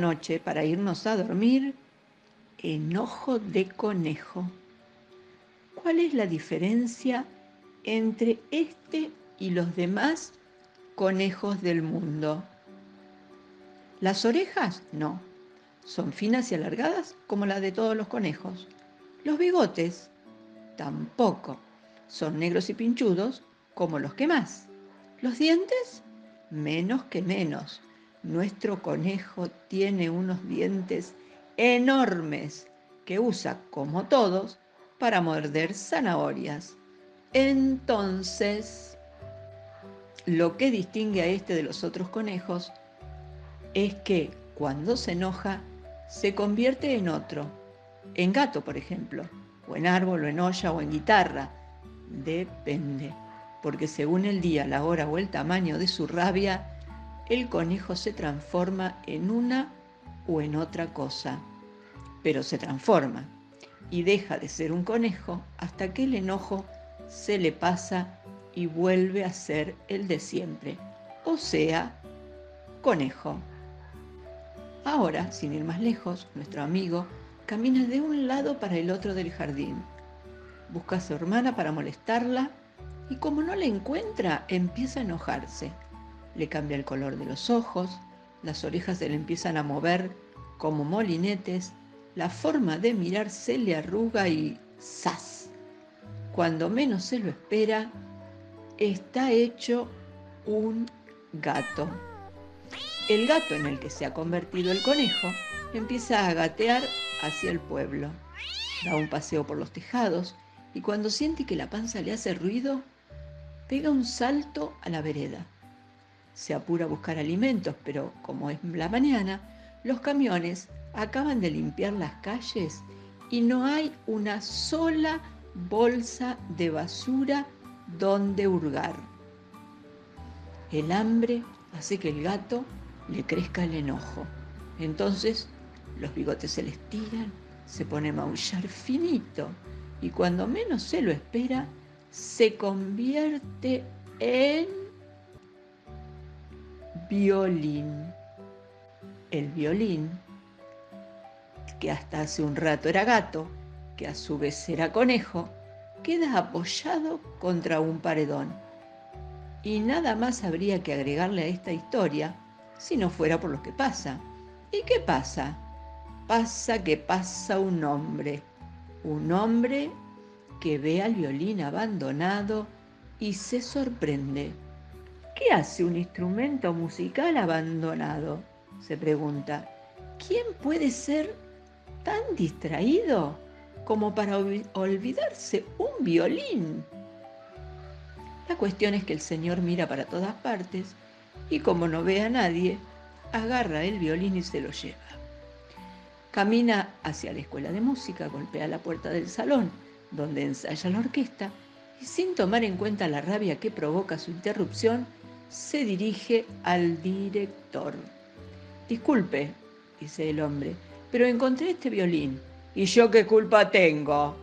Noche, para irnos a dormir, enojo de conejo. ¿Cuál es la diferencia entre este y los demás conejos del mundo? Las orejas no, son finas y alargadas como las de todos los conejos. Los bigotes tampoco, son negros y pinchudos como los que más. Los dientes menos que menos nuestro conejo tiene unos dientes enormes que usa, como todos, para morder zanahorias. Entonces, lo que distingue a este de los otros conejos es que cuando se enoja, se convierte en otro, en gato, por ejemplo, o en árbol, o en olla, o en guitarra. Depende, porque según el día, la hora o el tamaño de su rabia, el conejo se transforma en una o en otra cosa, pero se transforma y deja de ser un conejo hasta que el enojo se le pasa y vuelve a ser el de siempre, o sea, conejo. Ahora, sin ir más lejos, nuestro amigo camina de un lado para el otro del jardín. Busca a su hermana para molestarla y como no la encuentra, empieza a enojarse le cambia el color de los ojos, las orejas se le empiezan a mover como molinetes, la forma de mirar se le arruga y ¡zas! Cuando menos se lo espera, está hecho un gato. El gato en el que se ha convertido el conejo empieza a gatear hacia el pueblo. Da un paseo por los tejados y cuando siente que la panza le hace ruido, pega un salto a la vereda se apura a buscar alimentos, pero como es la mañana, los camiones acaban de limpiar las calles y no hay una sola bolsa de basura donde hurgar. El hambre hace que el gato le crezca el enojo. Entonces los bigotes se le estiran, se pone a maullar finito y cuando menos se lo espera, se convierte en violín. El violín, que hasta hace un rato era gato, que a su vez era conejo, queda apoyado contra un paredón. Y nada más habría que agregarle a esta historia si no fuera por lo que pasa. ¿Y qué pasa? Pasa que pasa un hombre, un hombre que ve al violín abandonado y se sorprende. ¿Qué hace un instrumento musical abandonado? se pregunta. ¿Quién puede ser tan distraído como para olvidarse un violín? La cuestión es que el señor mira para todas partes y como no ve a nadie, agarra el violín y se lo lleva. Camina hacia la escuela de música, golpea la puerta del salón donde ensaya la orquesta y sin tomar en cuenta la rabia que provoca su interrupción, se dirige al director. Disculpe, dice el hombre, pero encontré este violín. ¿Y yo qué culpa tengo?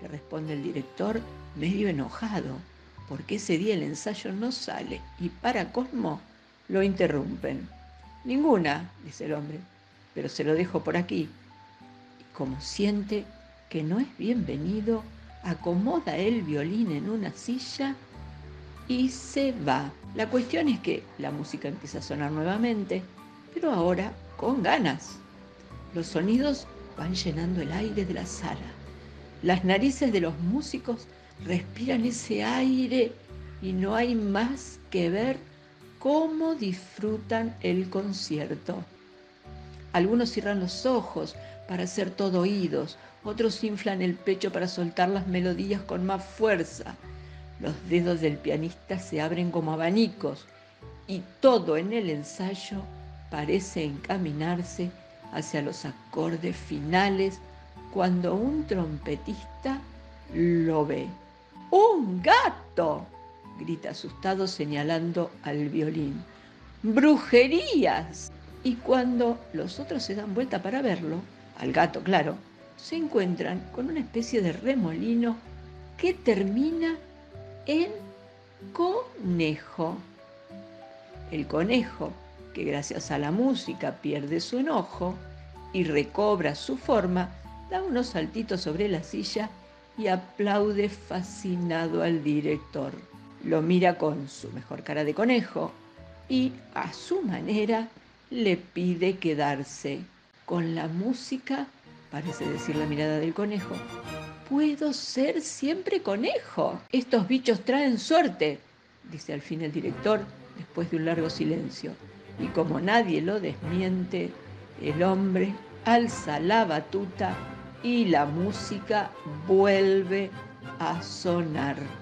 Le responde el director, medio enojado, porque ese día el ensayo no sale y para Cosmo lo interrumpen. Ninguna, dice el hombre, pero se lo dejo por aquí. Y como siente que no es bienvenido, acomoda el violín en una silla y se va. La cuestión es que la música empieza a sonar nuevamente, pero ahora con ganas. Los sonidos van llenando el aire de la sala. Las narices de los músicos respiran ese aire y no hay más que ver cómo disfrutan el concierto. Algunos cierran los ojos para ser todo oídos, otros inflan el pecho para soltar las melodías con más fuerza. Los dedos del pianista se abren como abanicos y todo en el ensayo parece encaminarse hacia los acordes finales cuando un trompetista lo ve. ¡Un gato! grita asustado señalando al violín. ¡Brujerías! Y cuando los otros se dan vuelta para verlo, al gato claro, se encuentran con una especie de remolino que termina en conejo. El conejo, que gracias a la música pierde su enojo y recobra su forma, da unos saltitos sobre la silla y aplaude fascinado al director. Lo mira con su mejor cara de conejo y a su manera le pide quedarse. Con la música, parece decir la mirada del conejo, puedo ser siempre conejo. Estos bichos traen suerte, dice al fin el director después de un largo silencio. Y como nadie lo desmiente, el hombre alza la batuta y la música vuelve a sonar.